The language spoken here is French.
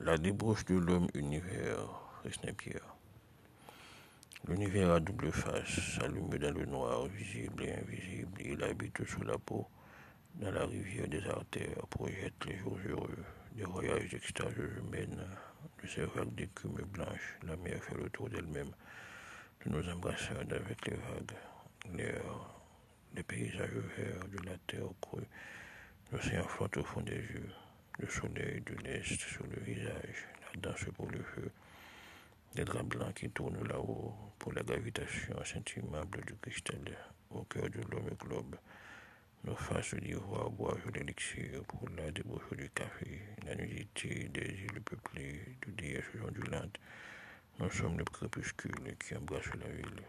La débauche de l'homme univers, Pierre. L'univers a double face, s'allume dans le noir, visible et invisible. Il habite sous la peau, dans la rivière des artères, projette les jours heureux, des voyages d'extase humaines, de ces vagues d'écume blanche. La mer fait le tour d'elle-même, de nos embrassades avec les vagues, les paysages verts de la terre crue, l'océan flotte au fond des yeux, le soleil de l'est sur le visage, la danse pour le feu, des draps blancs qui tournent là-haut pour la gravitation scintimmable du cristal au cœur de l'homme globe. Nos faces d'ivoire boivent l'élixir pour la débauche du café, la nudité des îles peuplées de déesses ondulantes. Nous sommes le crépuscule qui embrasse la ville.